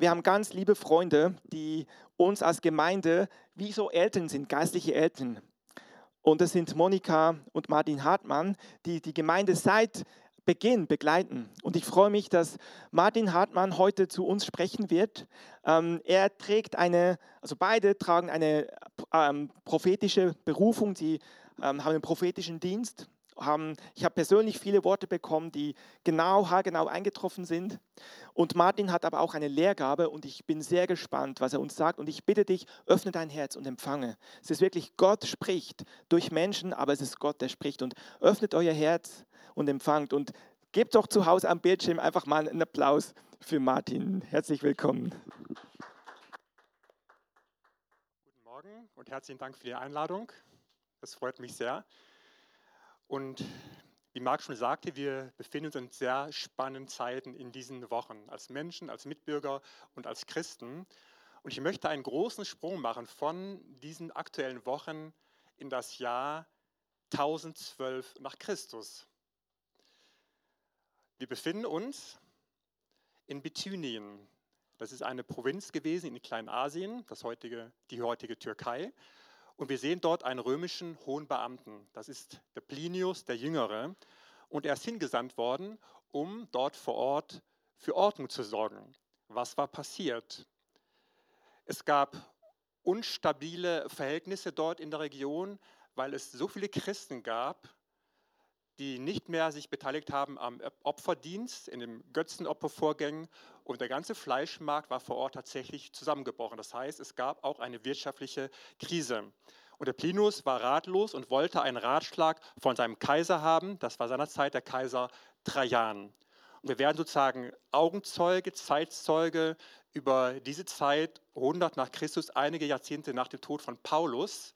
wir haben ganz liebe Freunde, die uns als Gemeinde wie so Eltern sind, geistliche Eltern. Und das sind Monika und Martin Hartmann, die die Gemeinde seit Beginn begleiten. Und ich freue mich, dass Martin Hartmann heute zu uns sprechen wird. Ähm, er trägt eine, also beide tragen eine ähm, prophetische Berufung, sie ähm, haben einen prophetischen Dienst. Haben, ich habe persönlich viele Worte bekommen, die genau, haargenau eingetroffen sind. Und Martin hat aber auch eine Lehrgabe und ich bin sehr gespannt, was er uns sagt. Und ich bitte dich, öffne dein Herz und empfange. Es ist wirklich Gott spricht durch Menschen, aber es ist Gott, der spricht. Und öffnet euer Herz und empfangt. Und gebt doch zu Hause am Bildschirm einfach mal einen Applaus für Martin. Herzlich willkommen. Guten Morgen und herzlichen Dank für die Einladung. Das freut mich sehr. Und wie Marc schon sagte, wir befinden uns in sehr spannenden Zeiten in diesen Wochen als Menschen, als Mitbürger und als Christen. Und ich möchte einen großen Sprung machen von diesen aktuellen Wochen in das Jahr 1012 nach Christus. Wir befinden uns in Bithynien. Das ist eine Provinz gewesen in Kleinasien, das heutige, die heutige Türkei. Und wir sehen dort einen römischen hohen Beamten. Das ist der Plinius der Jüngere. Und er ist hingesandt worden, um dort vor Ort für Ordnung zu sorgen. Was war passiert? Es gab unstabile Verhältnisse dort in der Region, weil es so viele Christen gab, die nicht mehr sich beteiligt haben am Opferdienst, in den Götzenopfervorgängen und der ganze Fleischmarkt war vor Ort tatsächlich zusammengebrochen. Das heißt, es gab auch eine wirtschaftliche Krise. Und der Plinus war ratlos und wollte einen Ratschlag von seinem Kaiser haben. Das war seinerzeit der Kaiser Trajan. Und wir werden sozusagen Augenzeuge, Zeitzeuge über diese Zeit, 100 nach Christus, einige Jahrzehnte nach dem Tod von Paulus,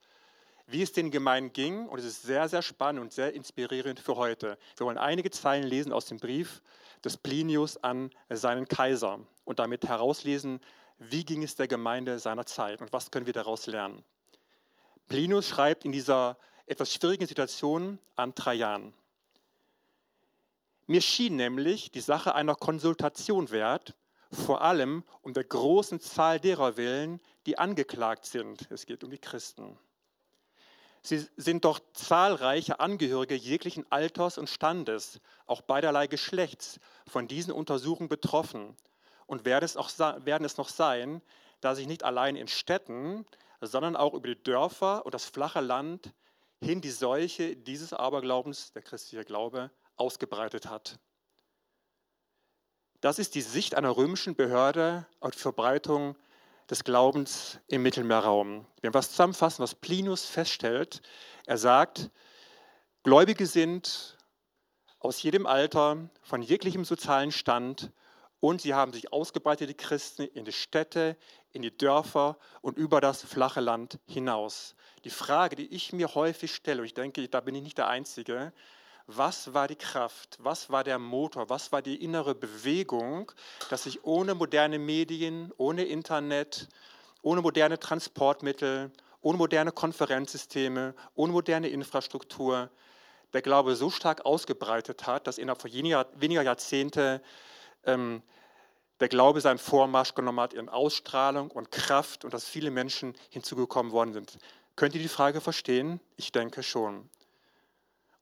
wie es den Gemeinden ging. Und es ist sehr, sehr spannend und sehr inspirierend für heute. Wir wollen einige Zeilen lesen aus dem Brief des Plinius an seinen Kaiser und damit herauslesen, wie ging es der Gemeinde seiner Zeit und was können wir daraus lernen. Plinius schreibt in dieser etwas schwierigen Situation an Trajan. Mir schien nämlich die Sache einer Konsultation wert, vor allem um der großen Zahl derer willen, die angeklagt sind. Es geht um die Christen. Sie sind doch zahlreiche Angehörige jeglichen Alters und Standes, auch beiderlei Geschlechts, von diesen Untersuchungen betroffen und werden es, auch, werden es noch sein, da sich nicht allein in Städten, sondern auch über die Dörfer und das flache Land hin die Seuche dieses Aberglaubens, der christliche Glaube, ausgebreitet hat. Das ist die Sicht einer römischen Behörde auf die Verbreitung des Glaubens im Mittelmeerraum. Wenn wir was zusammenfassen, was Plinus feststellt, er sagt, Gläubige sind aus jedem Alter, von jeglichem sozialen Stand und sie haben sich ausgebreitet, die Christen, in die Städte, in die Dörfer und über das flache Land hinaus. Die Frage, die ich mir häufig stelle, und ich denke, da bin ich nicht der Einzige, was war die Kraft, was war der Motor, was war die innere Bewegung, dass sich ohne moderne Medien, ohne Internet, ohne moderne Transportmittel, ohne moderne Konferenzsysteme, ohne moderne Infrastruktur der Glaube so stark ausgebreitet hat, dass innerhalb von weniger Jahrzehnte ähm, der Glaube seinen Vormarsch genommen hat in Ausstrahlung und Kraft und dass viele Menschen hinzugekommen worden sind. Könnt ihr die Frage verstehen? Ich denke schon.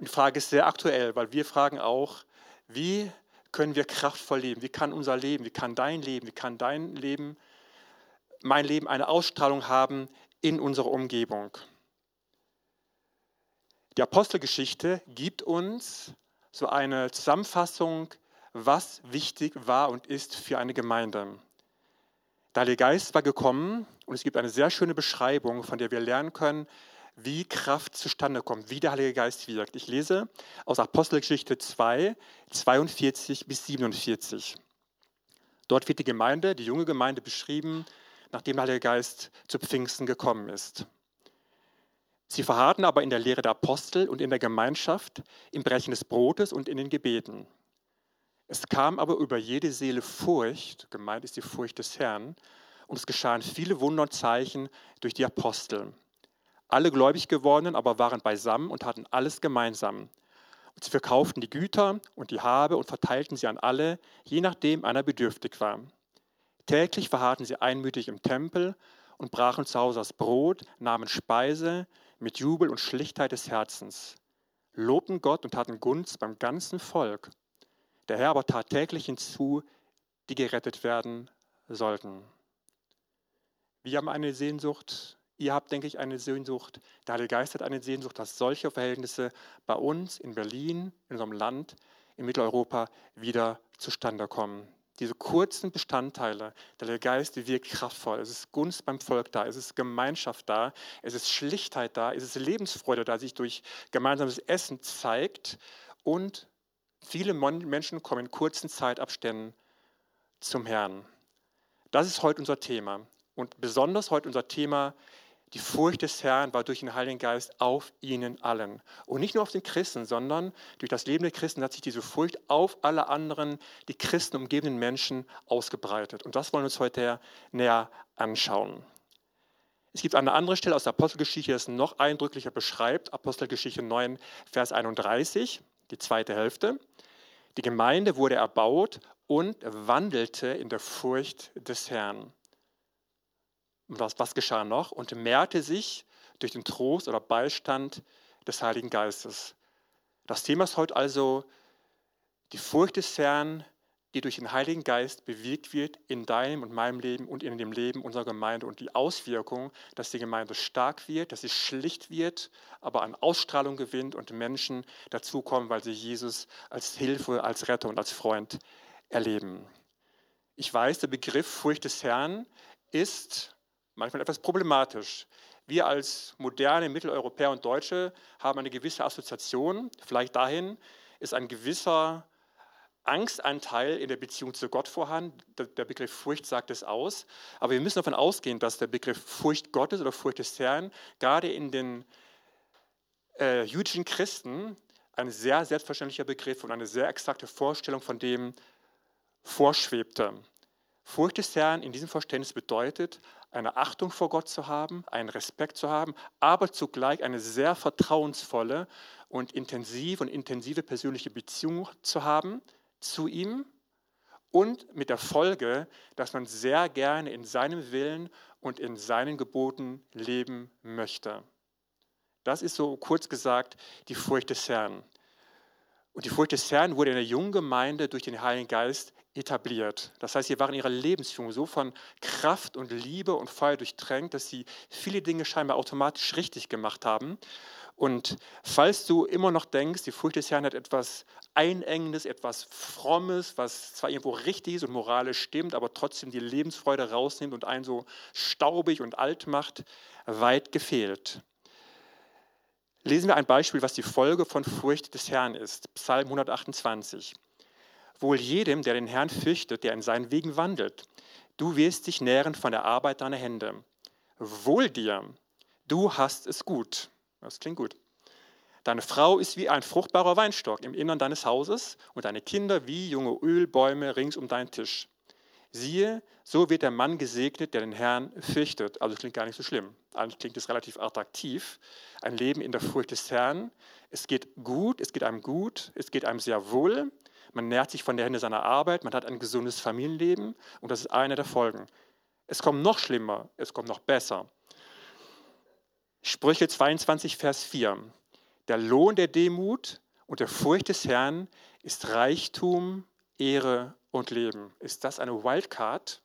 Die Frage ist sehr aktuell, weil wir fragen auch, wie können wir kraftvoll leben? Wie kann unser Leben, wie kann dein Leben, wie kann dein Leben, mein Leben eine Ausstrahlung haben in unserer Umgebung? Die Apostelgeschichte gibt uns so eine Zusammenfassung, was wichtig war und ist für eine Gemeinde. Der Heilige Geist war gekommen und es gibt eine sehr schöne Beschreibung, von der wir lernen können, wie Kraft zustande kommt, wie der Heilige Geist wirkt. Ich lese aus Apostelgeschichte 2, 42 bis 47. Dort wird die Gemeinde, die junge Gemeinde beschrieben, nachdem der Heilige Geist zu Pfingsten gekommen ist. Sie verharrten aber in der Lehre der Apostel und in der Gemeinschaft, im Brechen des Brotes und in den Gebeten. Es kam aber über jede Seele Furcht, gemeint ist die Furcht des Herrn, und es geschahen viele Wunder und Zeichen durch die Apostel. Alle gläubig gewordenen aber waren beisammen und hatten alles gemeinsam. Und sie verkauften die Güter und die Habe und verteilten sie an alle, je nachdem einer bedürftig war. Täglich verharrten sie einmütig im Tempel und brachen zu Hause das Brot, nahmen Speise mit Jubel und Schlichtheit des Herzens, lobten Gott und taten Gunst beim ganzen Volk. Der Herr aber tat täglich hinzu, die gerettet werden sollten. Wir haben eine Sehnsucht, ihr habt, denke ich, eine Sehnsucht, der Heilige Geist hat eine Sehnsucht, dass solche Verhältnisse bei uns in Berlin, in unserem Land, in Mitteleuropa wieder zustande kommen. Diese kurzen Bestandteile, der Geist wirkt kraftvoll. Es ist Gunst beim Volk da, es ist Gemeinschaft da, es ist Schlichtheit da, es ist Lebensfreude da, sich durch gemeinsames Essen zeigt. Und viele Menschen kommen in kurzen Zeitabständen zum Herrn. Das ist heute unser Thema. Und besonders heute unser Thema die Furcht des Herrn war durch den Heiligen Geist auf ihnen allen. Und nicht nur auf den Christen, sondern durch das Leben der Christen hat sich diese Furcht auf alle anderen, die Christen umgebenden Menschen ausgebreitet. Und das wollen wir uns heute näher anschauen. Es gibt eine andere Stelle aus der Apostelgeschichte, die es noch eindrücklicher beschreibt. Apostelgeschichte 9, Vers 31, die zweite Hälfte. Die Gemeinde wurde erbaut und wandelte in der Furcht des Herrn was, was geschah noch? Und mehrte sich durch den Trost oder Beistand des Heiligen Geistes. Das Thema ist heute also die Furcht des Herrn, die durch den Heiligen Geist bewegt wird in deinem und meinem Leben und in dem Leben unserer Gemeinde und die Auswirkung, dass die Gemeinde stark wird, dass sie schlicht wird, aber an Ausstrahlung gewinnt und Menschen dazukommen, weil sie Jesus als Hilfe, als Retter und als Freund erleben. Ich weiß, der Begriff Furcht des Herrn ist manchmal etwas problematisch. Wir als moderne Mitteleuropäer und Deutsche haben eine gewisse Assoziation, vielleicht dahin ist ein gewisser Angstanteil in der Beziehung zu Gott vorhanden. Der Begriff Furcht sagt es aus. Aber wir müssen davon ausgehen, dass der Begriff Furcht Gottes oder Furcht des Herrn gerade in den äh, jüdischen Christen ein sehr selbstverständlicher Begriff und eine sehr exakte Vorstellung von dem vorschwebte. Furcht des Herrn in diesem Verständnis bedeutet, eine Achtung vor Gott zu haben, einen Respekt zu haben, aber zugleich eine sehr vertrauensvolle und intensive und intensive persönliche Beziehung zu haben zu ihm und mit der Folge, dass man sehr gerne in seinem Willen und in seinen Geboten leben möchte. Das ist so kurz gesagt die Furcht des Herrn. Und die Furcht des Herrn wurde in der jungen Gemeinde durch den Heiligen Geist etabliert. Das heißt, sie waren in ihrer Lebensführung so von Kraft und Liebe und Feuer durchtränkt, dass sie viele Dinge scheinbar automatisch richtig gemacht haben. Und falls du immer noch denkst, die Furcht des Herrn hat etwas Einengendes, etwas Frommes, was zwar irgendwo richtig ist und moralisch stimmt, aber trotzdem die Lebensfreude rausnimmt und einen so staubig und alt macht, weit gefehlt. Lesen wir ein Beispiel, was die Folge von Furcht des Herrn ist. Psalm 128. Wohl jedem, der den Herrn fürchtet, der in seinen Wegen wandelt. Du wirst dich nähren von der Arbeit deiner Hände. Wohl dir, du hast es gut. Das klingt gut. Deine Frau ist wie ein fruchtbarer Weinstock im Innern deines Hauses und deine Kinder wie junge Ölbäume rings um deinen Tisch. Siehe, so wird der Mann gesegnet, der den Herrn fürchtet. Also das klingt gar nicht so schlimm. Eigentlich klingt es relativ attraktiv. Ein Leben in der Furcht des Herrn. Es geht gut, es geht einem gut, es geht einem sehr wohl. Man nährt sich von der Hände seiner Arbeit, man hat ein gesundes Familienleben und das ist eine der Folgen. Es kommt noch schlimmer, es kommt noch besser. Sprüche 22, Vers 4. Der Lohn der Demut und der Furcht des Herrn ist Reichtum, Ehre und Leben. Ist das eine Wildcard?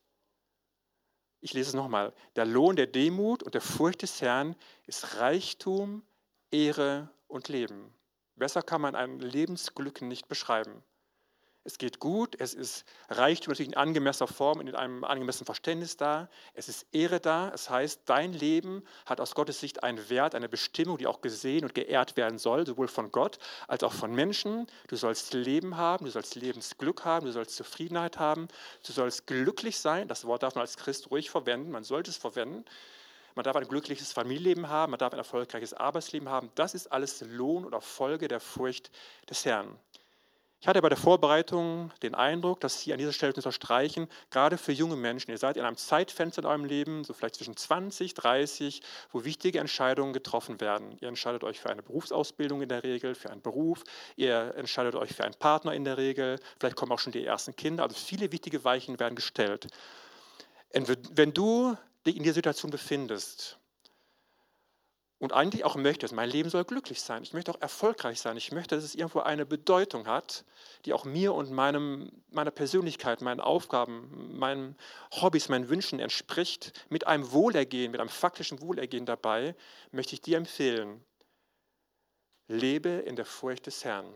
Ich lese es nochmal. Der Lohn der Demut und der Furcht des Herrn ist Reichtum, Ehre und Leben. Besser kann man ein Lebensglück nicht beschreiben. Es geht gut, es ist Reichtum natürlich in angemessener Form in einem angemessenen Verständnis da. Es ist Ehre da. Es heißt, dein Leben hat aus Gottes Sicht einen Wert, eine Bestimmung, die auch gesehen und geehrt werden soll, sowohl von Gott als auch von Menschen. Du sollst Leben haben, du sollst Lebensglück haben, du sollst Zufriedenheit haben, du sollst glücklich sein. Das Wort darf man als Christ ruhig verwenden, man sollte es verwenden. Man darf ein glückliches Familienleben haben, man darf ein erfolgreiches Arbeitsleben haben. Das ist alles Lohn oder Folge der Furcht des Herrn. Ich hatte bei der Vorbereitung den Eindruck, dass Sie an dieser Stelle unterstreichen, gerade für junge Menschen, ihr seid in einem Zeitfenster in eurem Leben, so vielleicht zwischen 20, 30, wo wichtige Entscheidungen getroffen werden. Ihr entscheidet euch für eine Berufsausbildung in der Regel, für einen Beruf, ihr entscheidet euch für einen Partner in der Regel, vielleicht kommen auch schon die ersten Kinder, also viele wichtige Weichen werden gestellt. Wenn du dich in dieser Situation befindest und eigentlich auch möchtest, mein Leben soll glücklich sein, ich möchte auch erfolgreich sein, ich möchte, dass es irgendwo eine Bedeutung hat, die auch mir und meinem, meiner Persönlichkeit, meinen Aufgaben, meinen Hobbys, meinen Wünschen entspricht, mit einem Wohlergehen, mit einem faktischen Wohlergehen dabei, möchte ich dir empfehlen, lebe in der Furcht des Herrn.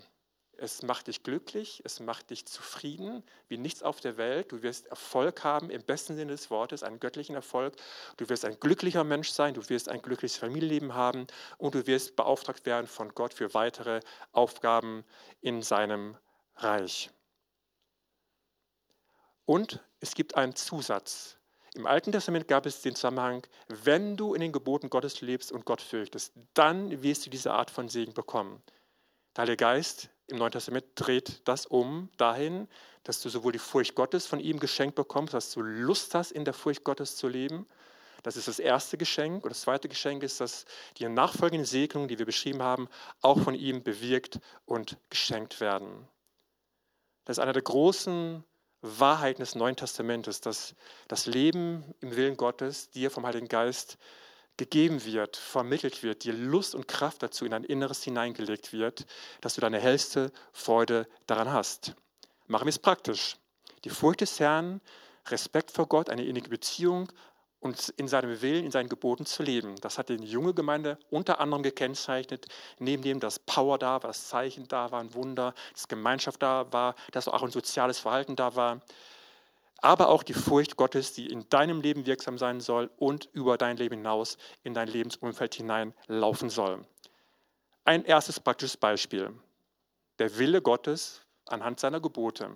Es macht dich glücklich, es macht dich zufrieden, wie nichts auf der Welt. Du wirst Erfolg haben, im besten Sinne des Wortes, einen göttlichen Erfolg. Du wirst ein glücklicher Mensch sein, du wirst ein glückliches Familienleben haben und du wirst beauftragt werden von Gott für weitere Aufgaben in seinem Reich. Und es gibt einen Zusatz. Im Alten Testament gab es den Zusammenhang, wenn du in den Geboten Gottes lebst und Gott fürchtest, dann wirst du diese Art von Segen bekommen. Der Heilige Geist im Neuen Testament dreht das um dahin, dass du sowohl die Furcht Gottes von ihm geschenkt bekommst, dass du Lust hast, in der Furcht Gottes zu leben. Das ist das erste Geschenk. Und das zweite Geschenk ist, dass die nachfolgenden Segnungen, die wir beschrieben haben, auch von ihm bewirkt und geschenkt werden. Das ist einer der großen Wahrheiten des Neuen Testamentes, dass das Leben im Willen Gottes dir vom Heiligen Geist gegeben wird, vermittelt wird, dir Lust und Kraft dazu in dein Inneres hineingelegt wird, dass du deine hellste Freude daran hast. Machen wir es praktisch. Die Furcht des Herrn, Respekt vor Gott, eine innige Beziehung und in seinem Willen, in seinen Geboten zu leben. Das hat die junge Gemeinde unter anderem gekennzeichnet, neben dem, dass Power da war, das Zeichen da war, ein Wunder, dass Gemeinschaft da war, dass auch ein soziales Verhalten da war aber auch die Furcht Gottes, die in deinem Leben wirksam sein soll und über dein Leben hinaus in dein Lebensumfeld hinein laufen soll. Ein erstes praktisches Beispiel. Der Wille Gottes anhand seiner Gebote.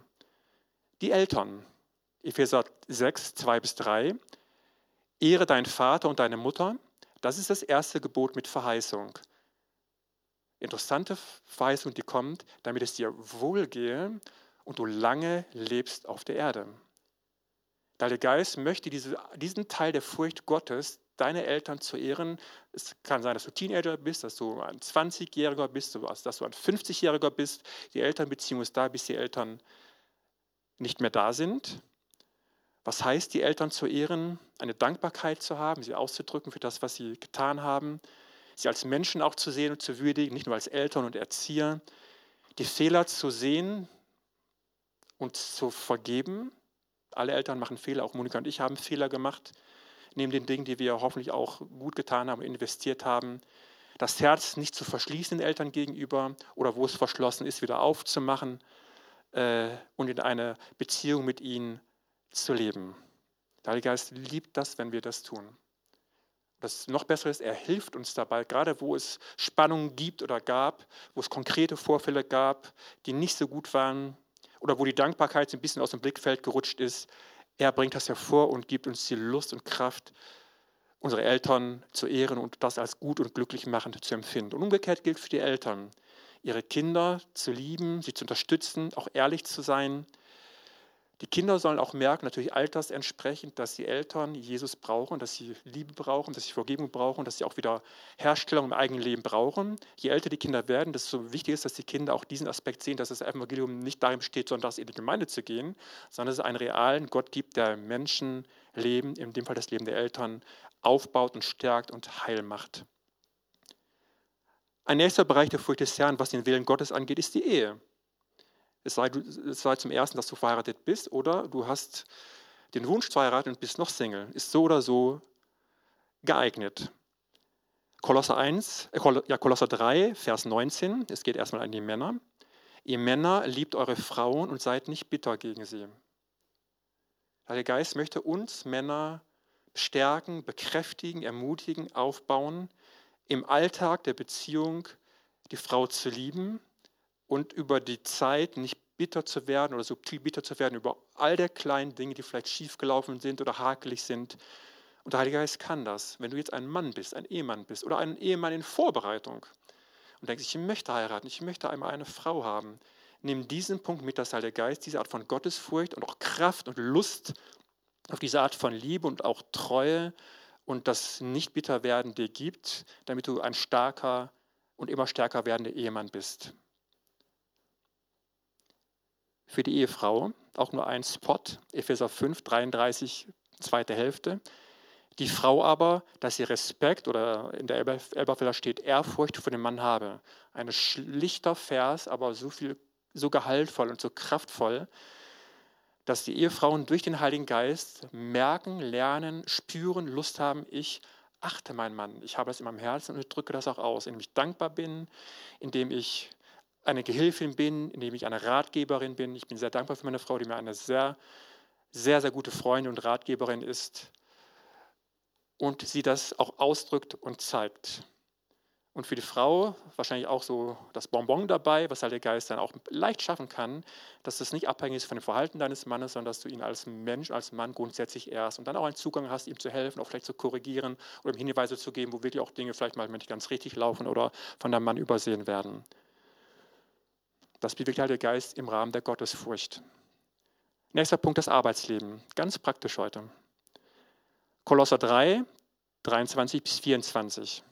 Die Eltern. Epheser 6, 2 bis 3. Ehre deinen Vater und deine Mutter. Das ist das erste Gebot mit Verheißung. Interessante Verheißung, die kommt, damit es dir wohlgehe und du lange lebst auf der Erde. Der Geist möchte diese, diesen Teil der Furcht Gottes, deine Eltern zu ehren. Es kann sein, dass du Teenager bist, dass du ein 20-Jähriger bist, dass du ein 50-Jähriger bist. Die Elternbeziehung ist da, bis die Eltern nicht mehr da sind. Was heißt, die Eltern zu ehren? Eine Dankbarkeit zu haben, sie auszudrücken für das, was sie getan haben. Sie als Menschen auch zu sehen und zu würdigen, nicht nur als Eltern und Erzieher. Die Fehler zu sehen und zu vergeben, alle Eltern machen Fehler, auch Monika und ich haben Fehler gemacht, neben den Dingen, die wir hoffentlich auch gut getan haben, investiert haben. Das Herz nicht zu verschließen den Eltern gegenüber oder wo es verschlossen ist, wieder aufzumachen äh, und in eine Beziehung mit ihnen zu leben. Der Heilige Geist liebt das, wenn wir das tun. Das noch Bessere ist, er hilft uns dabei, gerade wo es Spannungen gibt oder gab, wo es konkrete Vorfälle gab, die nicht so gut waren, oder wo die Dankbarkeit ein bisschen aus dem Blickfeld gerutscht ist. Er bringt das hervor und gibt uns die Lust und Kraft, unsere Eltern zu ehren und das als gut und glücklich machend zu empfinden. Und umgekehrt gilt für die Eltern, ihre Kinder zu lieben, sie zu unterstützen, auch ehrlich zu sein, die Kinder sollen auch merken, natürlich altersentsprechend, dass die Eltern Jesus brauchen, dass sie Liebe brauchen, dass sie Vergebung brauchen, dass sie auch wieder Herstellung im eigenen Leben brauchen. Je älter die Kinder werden, desto wichtiger ist, dass die Kinder auch diesen Aspekt sehen, dass das Evangelium nicht darin besteht, sondern dass in die Gemeinde zu gehen, sondern dass es einen realen Gott gibt, der Menschen leben, in dem Fall das Leben der Eltern, aufbaut und stärkt und heil macht. Ein nächster Bereich der Furcht des Herrn, was den Willen Gottes angeht, ist die Ehe. Es sei, es sei zum Ersten, dass du verheiratet bist oder du hast den Wunsch zu heiraten und bist noch Single. Ist so oder so geeignet. Kolosser 1, äh, ja, Kolosser 3, Vers 19, es geht erstmal an die Männer. Ihr Männer liebt eure Frauen und seid nicht bitter gegen sie. Der Geist möchte uns Männer stärken, bekräftigen, ermutigen, aufbauen, im Alltag der Beziehung die Frau zu lieben und über die Zeit nicht bitter zu werden oder subtil bitter zu werden über all der kleinen Dinge, die vielleicht schiefgelaufen sind oder hakelig sind. Und der Heilige Geist kann das. Wenn du jetzt ein Mann bist, ein Ehemann bist oder ein Ehemann in Vorbereitung und denkst, ich möchte heiraten, ich möchte einmal eine Frau haben, nimm diesen Punkt mit, dass der Geist diese Art von Gottesfurcht und auch Kraft und Lust auf diese Art von Liebe und auch Treue und das Nicht-Bitter-Werden dir gibt, damit du ein starker und immer stärker werdender Ehemann bist für die Ehefrau. Auch nur ein Spot, Epheser 5, 33 zweite Hälfte. Die Frau aber, dass sie Respekt oder in der Elberfelder steht Ehrfurcht vor dem Mann habe. Ein schlichter Vers, aber so viel, so gehaltvoll und so kraftvoll, dass die Ehefrauen durch den Heiligen Geist merken, lernen, spüren, Lust haben, ich achte meinen Mann. Ich habe es in meinem Herzen und drücke das auch aus, indem ich dankbar bin, indem ich eine Gehilfin bin, indem ich eine Ratgeberin bin. Ich bin sehr dankbar für meine Frau, die mir eine sehr, sehr, sehr gute Freundin und Ratgeberin ist und sie das auch ausdrückt und zeigt. Und für die Frau wahrscheinlich auch so das Bonbon dabei, was halt der Geist dann auch leicht schaffen kann, dass das nicht abhängig ist von dem Verhalten deines Mannes, sondern dass du ihn als Mensch, als Mann grundsätzlich ehrst und dann auch einen Zugang hast, ihm zu helfen, auch vielleicht zu korrigieren oder ihm Hinweise zu geben, wo wirklich auch Dinge vielleicht mal nicht ganz richtig laufen oder von deinem Mann übersehen werden. Das bewirkt halt der Geist im Rahmen der Gottesfurcht. Nächster Punkt, das Arbeitsleben. Ganz praktisch heute. Kolosser 3, 23 bis 24.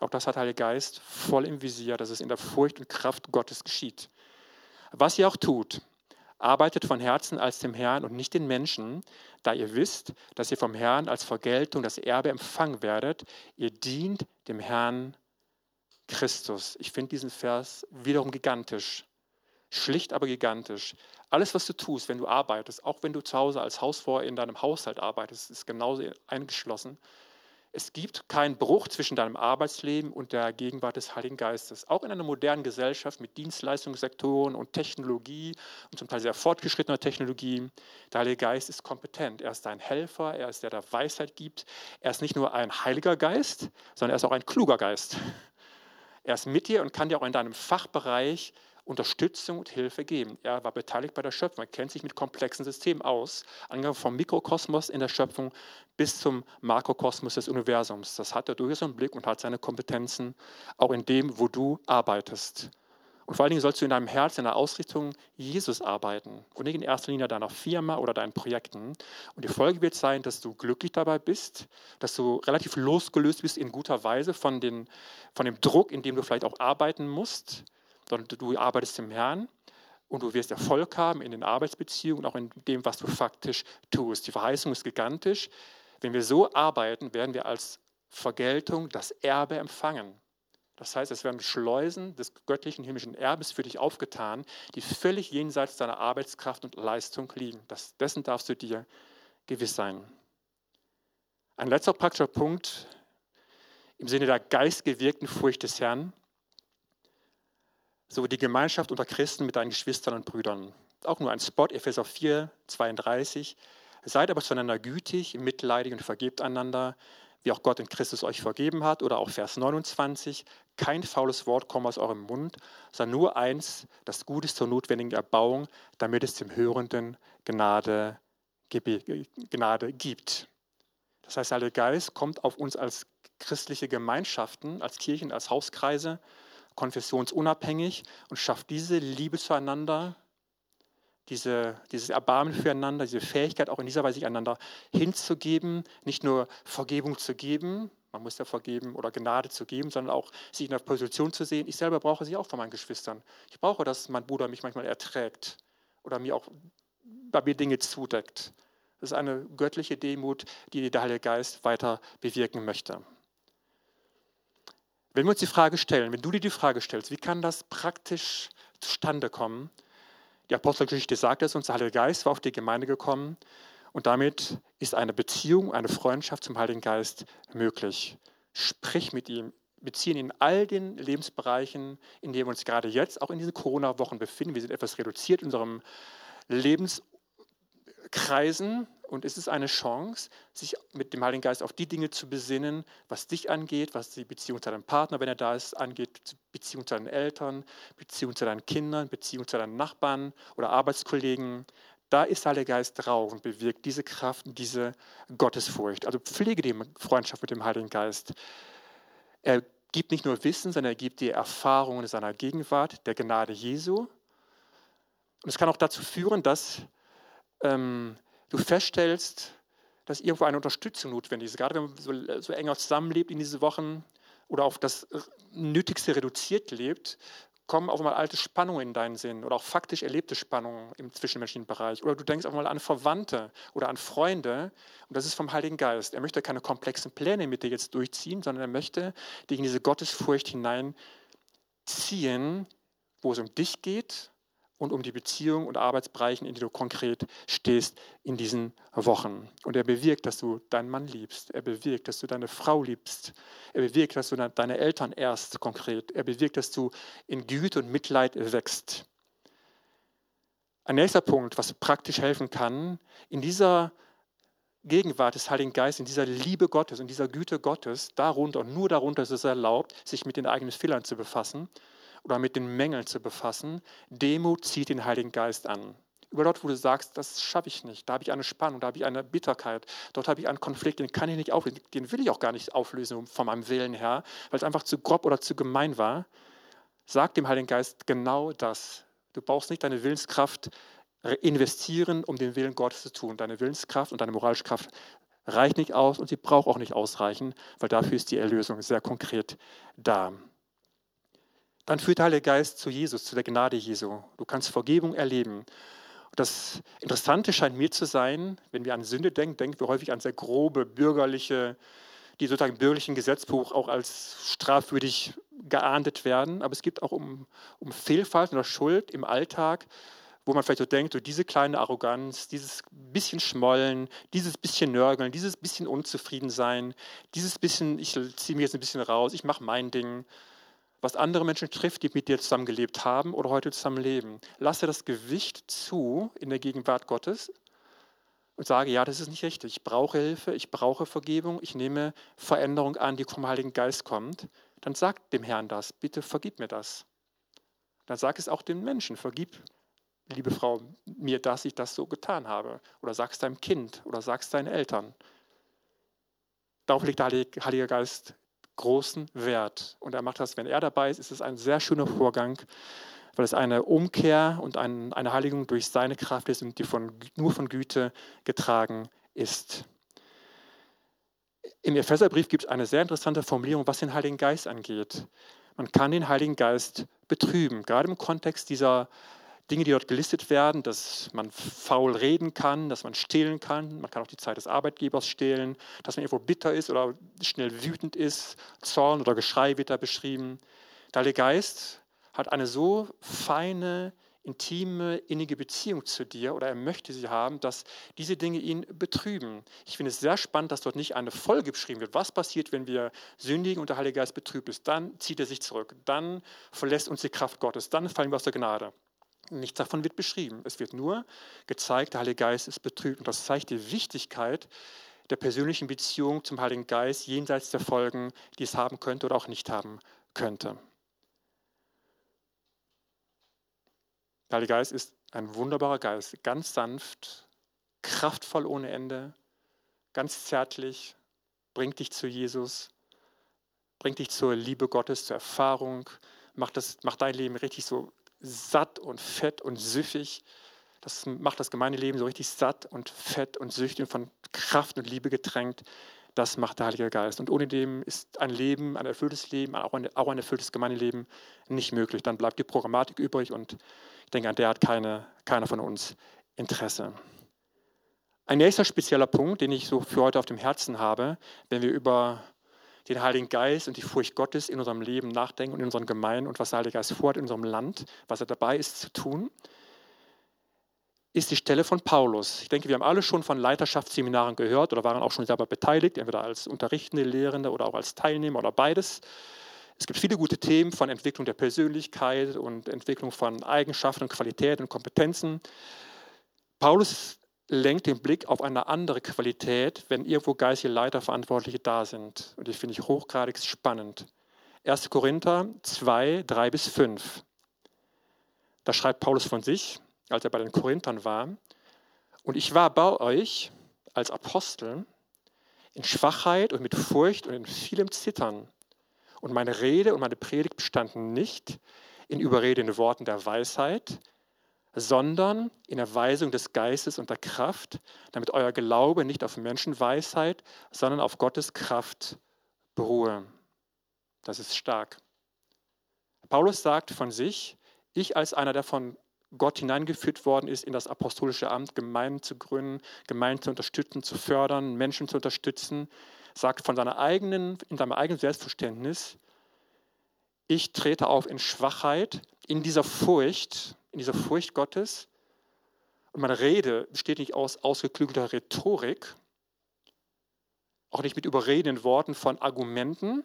Auch das hat Heilige Geist voll im Visier, dass es in der Furcht und Kraft Gottes geschieht. Was ihr auch tut, arbeitet von Herzen als dem Herrn und nicht den Menschen, da ihr wisst, dass ihr vom Herrn als Vergeltung das Erbe empfangen werdet. Ihr dient dem Herrn Christus. Ich finde diesen Vers wiederum gigantisch. Schlicht, aber gigantisch. Alles, was du tust, wenn du arbeitest, auch wenn du zu Hause als Hausfrau in deinem Haushalt arbeitest, ist genauso eingeschlossen. Es gibt keinen Bruch zwischen deinem Arbeitsleben und der Gegenwart des Heiligen Geistes. Auch in einer modernen Gesellschaft mit Dienstleistungssektoren und Technologie und zum Teil sehr fortgeschrittener Technologie. Der Heilige Geist ist kompetent. Er ist dein Helfer, er ist der, der Weisheit gibt. Er ist nicht nur ein heiliger Geist, sondern er ist auch ein kluger Geist. Er ist mit dir und kann dir auch in deinem Fachbereich Unterstützung und Hilfe geben. Er war beteiligt bei der Schöpfung, er kennt sich mit komplexen Systemen aus, angefangen vom Mikrokosmos in der Schöpfung bis zum Makrokosmos des Universums. Das hat er durchaus im Blick und hat seine Kompetenzen auch in dem, wo du arbeitest. Und vor allen Dingen sollst du in deinem Herz, in der Ausrichtung Jesus arbeiten und nicht in erster Linie deiner Firma oder deinen Projekten. Und die Folge wird sein, dass du glücklich dabei bist, dass du relativ losgelöst bist in guter Weise von, den, von dem Druck, in dem du vielleicht auch arbeiten musst sondern du arbeitest im Herrn und du wirst Erfolg haben in den Arbeitsbeziehungen, auch in dem, was du faktisch tust. Die Verheißung ist gigantisch. Wenn wir so arbeiten, werden wir als Vergeltung das Erbe empfangen. Das heißt, es werden Schleusen des göttlichen himmlischen Erbes für dich aufgetan, die völlig jenseits deiner Arbeitskraft und Leistung liegen. Das, dessen darfst du dir gewiss sein. Ein letzter praktischer Punkt im Sinne der geistgewirkten Furcht des Herrn so die Gemeinschaft unter Christen mit deinen Geschwistern und Brüdern. Auch nur ein Spot, Epheser 4, 32. Seid aber zueinander gütig, mitleidig und vergebt einander, wie auch Gott in Christus euch vergeben hat. Oder auch Vers 29, kein faules Wort komme aus eurem Mund, sondern nur eins, das Gutes zur notwendigen Erbauung, damit es dem Hörenden Gnade, Gnade gibt. Das heißt, der Heilige Geist kommt auf uns als christliche Gemeinschaften, als Kirchen, als Hauskreise konfessionsunabhängig und schafft diese Liebe zueinander, diese, dieses Erbarmen füreinander, diese Fähigkeit auch in dieser Weise sich einander hinzugeben, nicht nur Vergebung zu geben, man muss ja vergeben oder Gnade zu geben, sondern auch sich in der Position zu sehen, ich selber brauche sie auch von meinen Geschwistern. Ich brauche, dass mein Bruder mich manchmal erträgt oder mir auch bei mir Dinge zudeckt. Das ist eine göttliche Demut, die der Heilige Geist weiter bewirken möchte. Wenn wir uns die Frage stellen, wenn du dir die Frage stellst, wie kann das praktisch zustande kommen? Die Apostelgeschichte sagt es uns, der Heilige Geist war auf die Gemeinde gekommen und damit ist eine Beziehung, eine Freundschaft zum Heiligen Geist möglich. Sprich mit ihm, beziehen in all den Lebensbereichen, in denen wir uns gerade jetzt, auch in diesen Corona-Wochen befinden. Wir sind etwas reduziert in unserem Lebenskreisen, und es ist eine Chance, sich mit dem Heiligen Geist auf die Dinge zu besinnen, was dich angeht, was die Beziehung zu deinem Partner, wenn er da ist, angeht, Beziehung zu deinen Eltern, Beziehung zu deinen Kindern, Beziehung zu deinen Nachbarn oder Arbeitskollegen. Da ist der Heilige Geist drauf und bewirkt diese Kraft und diese Gottesfurcht. Also pflege die Freundschaft mit dem Heiligen Geist. Er gibt nicht nur Wissen, sondern er gibt dir Erfahrungen seiner Gegenwart, der Gnade Jesu. Und es kann auch dazu führen, dass ähm, du feststellst, dass irgendwo eine Unterstützung notwendig ist, gerade wenn man so, so enger zusammenlebt in diesen Wochen oder auf das Nötigste reduziert lebt, kommen auf einmal alte Spannungen in deinen Sinn oder auch faktisch erlebte Spannungen im zwischenmenschlichen Bereich. Oder du denkst auf einmal an Verwandte oder an Freunde und das ist vom Heiligen Geist. Er möchte keine komplexen Pläne mit dir jetzt durchziehen, sondern er möchte dich in diese Gottesfurcht hineinziehen, wo es um dich geht und um die Beziehung und Arbeitsbereichen, in denen du konkret stehst in diesen Wochen. Und er bewirkt, dass du deinen Mann liebst. Er bewirkt, dass du deine Frau liebst. Er bewirkt, dass du deine Eltern erst konkret. Er bewirkt, dass du in Güte und Mitleid wächst. Ein nächster Punkt, was praktisch helfen kann, in dieser Gegenwart des Heiligen Geistes, in dieser Liebe Gottes, in dieser Güte Gottes, darunter und nur darunter ist es erlaubt, sich mit den eigenen Fehlern zu befassen oder mit den Mängeln zu befassen. Demut zieht den Heiligen Geist an. Über dort, wo du sagst, das schaffe ich nicht, da habe ich eine Spannung, da habe ich eine Bitterkeit, dort habe ich einen Konflikt, den kann ich nicht auflösen, den will ich auch gar nicht auflösen von meinem Willen her, weil es einfach zu grob oder zu gemein war. Sag dem Heiligen Geist genau das. Du brauchst nicht deine Willenskraft investieren, um den Willen Gottes zu tun. Deine Willenskraft und deine moralische Kraft reicht nicht aus und sie braucht auch nicht ausreichen, weil dafür ist die Erlösung sehr konkret da. Dann führt der Heilige Geist zu Jesus, zu der Gnade Jesu. Du kannst Vergebung erleben. Das Interessante scheint mir zu sein, wenn wir an Sünde denken, denken wir häufig an sehr grobe bürgerliche, die sozusagen im bürgerlichen Gesetzbuch auch als strafwürdig geahndet werden. Aber es gibt auch um, um Fehlverhalten oder Schuld im Alltag, wo man vielleicht so denkt, so diese kleine Arroganz, dieses bisschen Schmollen, dieses bisschen Nörgeln, dieses bisschen Unzufriedensein, dieses bisschen, ich ziehe mir jetzt ein bisschen raus, ich mache mein Ding was andere Menschen trifft, die mit dir zusammengelebt haben oder heute zusammenleben. Lasse das Gewicht zu in der Gegenwart Gottes und sage, ja, das ist nicht richtig. Ich brauche Hilfe, ich brauche Vergebung, ich nehme Veränderung an, die vom Heiligen Geist kommt. Dann sag dem Herrn das, bitte vergib mir das. Dann sag es auch den Menschen, vergib, liebe Frau, mir, dass ich das so getan habe. Oder sag es deinem Kind oder sag es deinen Eltern. Darauf legt der Heilige Geist großen Wert. Und er macht das, wenn er dabei ist, ist es ein sehr schöner Vorgang, weil es eine Umkehr und ein, eine Heiligung durch seine Kraft ist und die von, nur von Güte getragen ist. Im Epheserbrief gibt es eine sehr interessante Formulierung, was den Heiligen Geist angeht. Man kann den Heiligen Geist betrüben, gerade im Kontext dieser Dinge, die dort gelistet werden, dass man faul reden kann, dass man stehlen kann. Man kann auch die Zeit des Arbeitgebers stehlen, dass man irgendwo bitter ist oder schnell wütend ist. Zorn oder Geschrei wird da beschrieben. Der Heilige Geist hat eine so feine, intime, innige Beziehung zu dir oder er möchte sie haben, dass diese Dinge ihn betrüben. Ich finde es sehr spannend, dass dort nicht eine Folge beschrieben wird. Was passiert, wenn wir sündigen und der Heilige Geist betrübt ist? Dann zieht er sich zurück. Dann verlässt uns die Kraft Gottes. Dann fallen wir aus der Gnade. Nichts davon wird beschrieben. Es wird nur gezeigt, der Heilige Geist ist betrübt. Und das zeigt die Wichtigkeit der persönlichen Beziehung zum Heiligen Geist jenseits der Folgen, die es haben könnte oder auch nicht haben könnte. Der Heilige Geist ist ein wunderbarer Geist, ganz sanft, kraftvoll ohne Ende, ganz zärtlich, bringt dich zu Jesus, bringt dich zur Liebe Gottes, zur Erfahrung, macht, das, macht dein Leben richtig so satt und fett und süffig. Das macht das Gemeindeleben so richtig satt und fett und süchtig und von Kraft und Liebe getränkt. Das macht der Heilige Geist. Und ohne dem ist ein Leben, ein erfülltes Leben, auch ein, auch ein erfülltes Gemeindeleben nicht möglich. Dann bleibt die Programmatik übrig und ich denke, an der hat keine, keiner von uns Interesse. Ein nächster spezieller Punkt, den ich so für heute auf dem Herzen habe, wenn wir über den Heiligen Geist und die Furcht Gottes in unserem Leben nachdenken und in unseren Gemeinden und was der Heilige Geist vorhat in unserem Land, was er dabei ist zu tun, ist die Stelle von Paulus. Ich denke, wir haben alle schon von Leiterschaftsseminaren gehört oder waren auch schon dabei beteiligt, entweder als unterrichtende Lehrende oder auch als Teilnehmer oder beides. Es gibt viele gute Themen von Entwicklung der Persönlichkeit und Entwicklung von Eigenschaften und Qualitäten und Kompetenzen. Paulus lenkt den Blick auf eine andere Qualität, wenn irgendwo geistige Leiter, Verantwortliche da sind. Und die finde ich hochgradig spannend. 1. Korinther 2, 3 bis 5. Da schreibt Paulus von sich, als er bei den Korinthern war, und ich war bei euch als Apostel in Schwachheit und mit Furcht und in vielem Zittern. Und meine Rede und meine Predigt bestanden nicht in überredenden Worten der Weisheit, sondern in Erweisung des Geistes und der Kraft, damit euer Glaube nicht auf Menschenweisheit, sondern auf Gottes Kraft beruhe. Das ist stark. Paulus sagt von sich, ich als einer, der von Gott hineingeführt worden ist, in das apostolische Amt, Gemeinden zu gründen, Gemeinden zu unterstützen, zu fördern, Menschen zu unterstützen, sagt von seiner eigenen, in seinem eigenen Selbstverständnis, ich trete auf in Schwachheit, in dieser Furcht, in dieser Furcht Gottes. Und meine Rede besteht nicht aus ausgeklügelter Rhetorik, auch nicht mit überredenden Worten von Argumenten,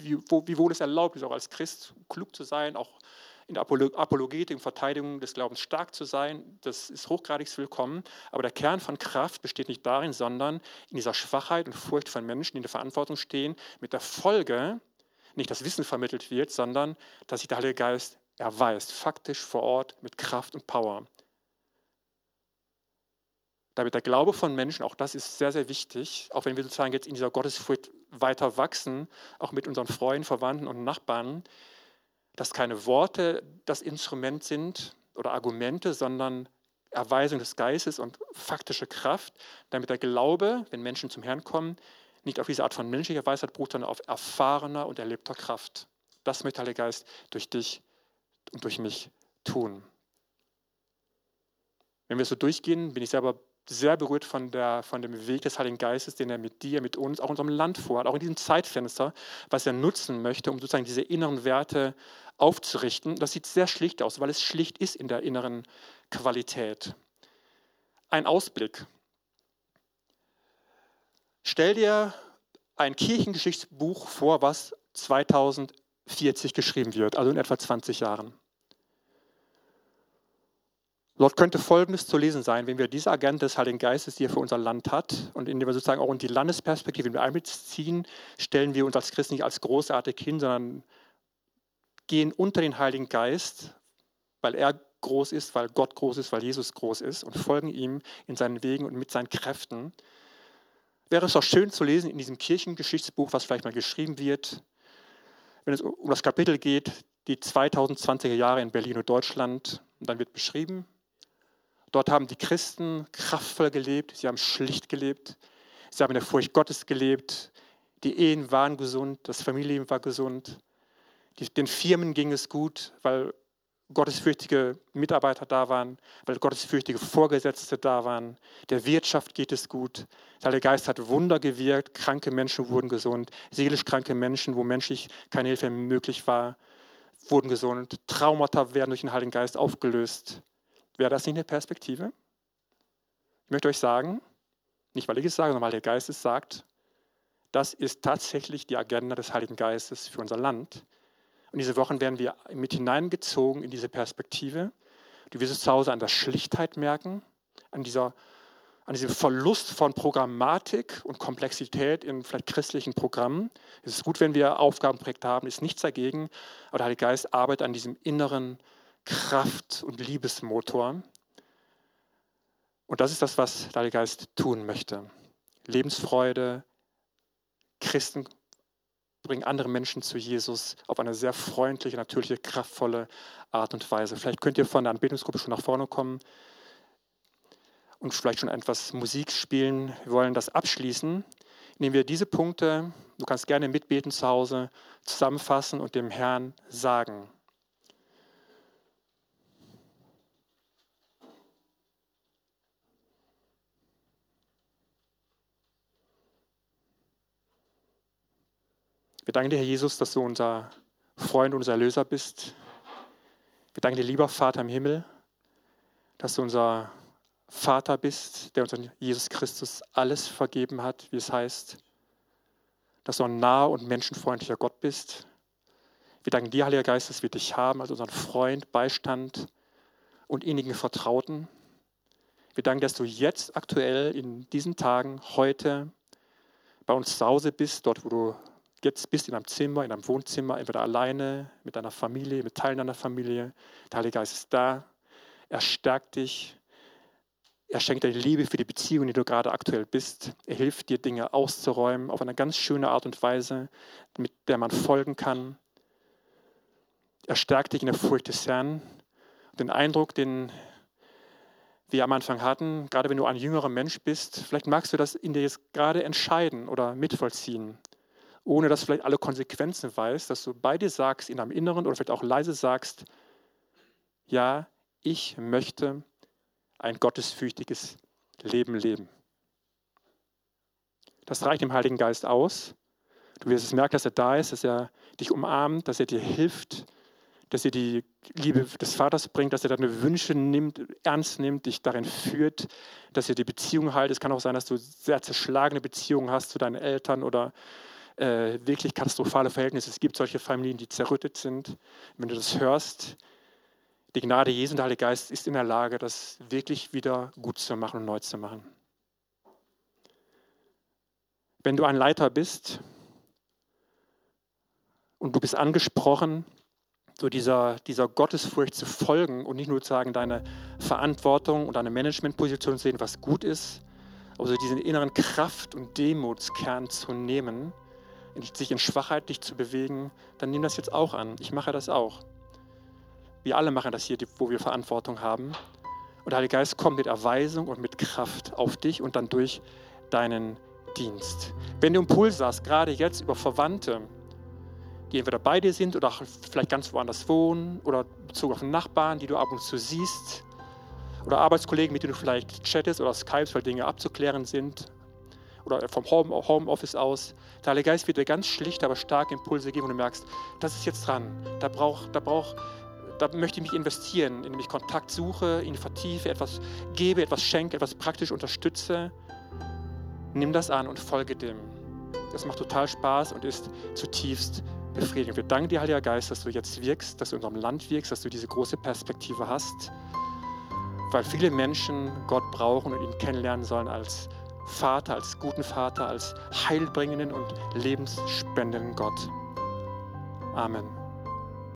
wie, wo, wiewohl es erlaubt ist, auch als Christ klug zu sein, auch in der Apologetik, Verteidigung des Glaubens stark zu sein, das ist hochgradig willkommen. Aber der Kern von Kraft besteht nicht darin, sondern in dieser Schwachheit und Furcht von Menschen, die in der Verantwortung stehen, mit der Folge, nicht das Wissen vermittelt wird, sondern dass sich der Heilige Geist erweist, faktisch vor Ort mit Kraft und Power. Damit der Glaube von Menschen, auch das ist sehr, sehr wichtig, auch wenn wir sozusagen jetzt in dieser Gottesfurcht weiter wachsen, auch mit unseren Freunden, Verwandten und Nachbarn, dass keine Worte das Instrument sind oder Argumente, sondern Erweisung des Geistes und faktische Kraft, damit der Glaube, wenn Menschen zum Herrn kommen, nicht auf diese Art von menschlicher Weisheit beruht, sondern auf erfahrener und erlebter Kraft. Das möchte der Heilige Geist durch dich und durch mich tun. Wenn wir so durchgehen, bin ich selber sehr berührt von, der, von dem Weg des Heiligen Geistes, den er mit dir, mit uns, auch in unserem Land vorhat, auch in diesem Zeitfenster, was er nutzen möchte, um sozusagen diese inneren Werte aufzurichten. Das sieht sehr schlicht aus, weil es schlicht ist in der inneren Qualität. Ein Ausblick. Stell dir ein Kirchengeschichtsbuch vor, was 2040 geschrieben wird, also in etwa 20 Jahren. Dort könnte Folgendes zu lesen sein, wenn wir diese Agenda des Heiligen Geistes, die er für unser Land hat, und indem wir sozusagen auch in die Landesperspektive einbeziehen, stellen wir uns als Christen nicht als großartig hin, sondern gehen unter den Heiligen Geist, weil er groß ist, weil Gott groß ist, weil Jesus groß ist und folgen ihm in seinen Wegen und mit seinen Kräften. Wäre es doch schön zu lesen in diesem Kirchengeschichtsbuch, was vielleicht mal geschrieben wird, wenn es um das Kapitel geht, die 2020er Jahre in Berlin und Deutschland. Und dann wird beschrieben, dort haben die Christen kraftvoll gelebt, sie haben schlicht gelebt, sie haben in der Furcht Gottes gelebt, die Ehen waren gesund, das Familienleben war gesund, den Firmen ging es gut, weil gottesfürchtige Mitarbeiter da waren, weil gottesfürchtige Vorgesetzte da waren. Der Wirtschaft geht es gut. Der Heilige Geist hat Wunder gewirkt. Kranke Menschen wurden gesund. Seelisch kranke Menschen, wo menschlich keine Hilfe möglich war, wurden gesund. Traumata werden durch den Heiligen Geist aufgelöst. Wäre das nicht eine Perspektive? Ich möchte euch sagen, nicht weil ich es sage, sondern weil der Geist es sagt, das ist tatsächlich die Agenda des Heiligen Geistes für unser Land. Und diese Wochen werden wir mit hineingezogen in diese Perspektive. Du wirst es zu Hause an der Schlichtheit merken, an, dieser, an diesem Verlust von Programmatik und Komplexität in vielleicht christlichen Programmen. Es ist gut, wenn wir Aufgabenprojekte haben, ist nichts dagegen, aber der Heilige Geist arbeitet an diesem inneren Kraft- und Liebesmotor. Und das ist das, was der Heilige Geist tun möchte. Lebensfreude, Christen bringen andere Menschen zu Jesus auf eine sehr freundliche, natürliche, kraftvolle Art und Weise. Vielleicht könnt ihr von der Anbetungsgruppe schon nach vorne kommen und vielleicht schon etwas Musik spielen. Wir wollen das abschließen, indem wir diese Punkte, du kannst gerne mitbeten zu Hause, zusammenfassen und dem Herrn sagen. Wir danken dir, Herr Jesus, dass du unser Freund, unser Erlöser bist. Wir danken dir, lieber Vater im Himmel, dass du unser Vater bist, der uns in Jesus Christus alles vergeben hat, wie es heißt, dass du ein naher und menschenfreundlicher Gott bist. Wir danken dir, Heiliger Geist, dass wir dich haben als unseren Freund, Beistand und innigen Vertrauten. Wir danken, dass du jetzt aktuell in diesen Tagen, heute bei uns zu Hause bist, dort, wo du jetzt bist in einem Zimmer, in einem Wohnzimmer, entweder alleine, mit deiner Familie, mit Teilen deiner Familie. Der Heilige Geist ist da. Er stärkt dich. Er schenkt dir Liebe für die Beziehung, in die du gerade aktuell bist. Er hilft dir, Dinge auszuräumen auf eine ganz schöne Art und Weise, mit der man folgen kann. Er stärkt dich in der Furcht des Herrn. Den Eindruck, den wir am Anfang hatten, gerade wenn du ein jüngerer Mensch bist, vielleicht magst du das in dir jetzt gerade entscheiden oder mitvollziehen ohne dass du vielleicht alle Konsequenzen weißt, dass du bei dir sagst, in deinem Inneren oder vielleicht auch leise sagst, ja, ich möchte ein gottesfürchtiges Leben leben. Das reicht dem Heiligen Geist aus. Du wirst es merken, dass er da ist, dass er dich umarmt, dass er dir hilft, dass er die Liebe des Vaters bringt, dass er deine Wünsche nimmt, ernst nimmt, dich darin führt, dass er die Beziehung hält. Es kann auch sein, dass du sehr zerschlagene Beziehungen hast zu deinen Eltern oder äh, wirklich katastrophale Verhältnisse. Es gibt solche Familien, die zerrüttet sind. Wenn du das hörst, die Gnade Jesu und der Heilige Geist ist in der Lage, das wirklich wieder gut zu machen und neu zu machen. Wenn du ein Leiter bist und du bist angesprochen, so dieser, dieser Gottesfurcht zu folgen und nicht nur zu sagen, deine Verantwortung und deine Managementposition zu sehen, was gut ist, aber so diesen inneren Kraft- und Demutskern zu nehmen, sich in Schwachheit dich zu bewegen, dann nimm das jetzt auch an. Ich mache das auch. Wir alle machen das hier, wo wir Verantwortung haben. Und der Heilige Geist kommt mit Erweisung und mit Kraft auf dich und dann durch deinen Dienst. Wenn du Impuls hast, gerade jetzt über Verwandte, die entweder bei dir sind oder vielleicht ganz woanders wohnen oder bezogen auf Nachbarn, die du ab und zu siehst, oder Arbeitskollegen, mit denen du vielleicht chattest oder Skypes, weil Dinge abzuklären sind, oder vom Homeoffice aus. Der Heilige Geist wird dir ganz schlicht, aber stark Impulse geben und du merkst, das ist jetzt dran. Da braucht, da braucht, da möchte ich mich investieren, indem ich Kontakt suche, ihn vertiefe, etwas gebe, etwas schenke, etwas praktisch unterstütze. Nimm das an und folge dem. Das macht total Spaß und ist zutiefst befriedigend. Wir danken dir, Heiliger Geist, dass du jetzt wirkst, dass du in unserem Land wirkst, dass du diese große Perspektive hast, weil viele Menschen Gott brauchen und ihn kennenlernen sollen als Vater, als guten Vater, als heilbringenden und lebensspendenden Gott. Amen.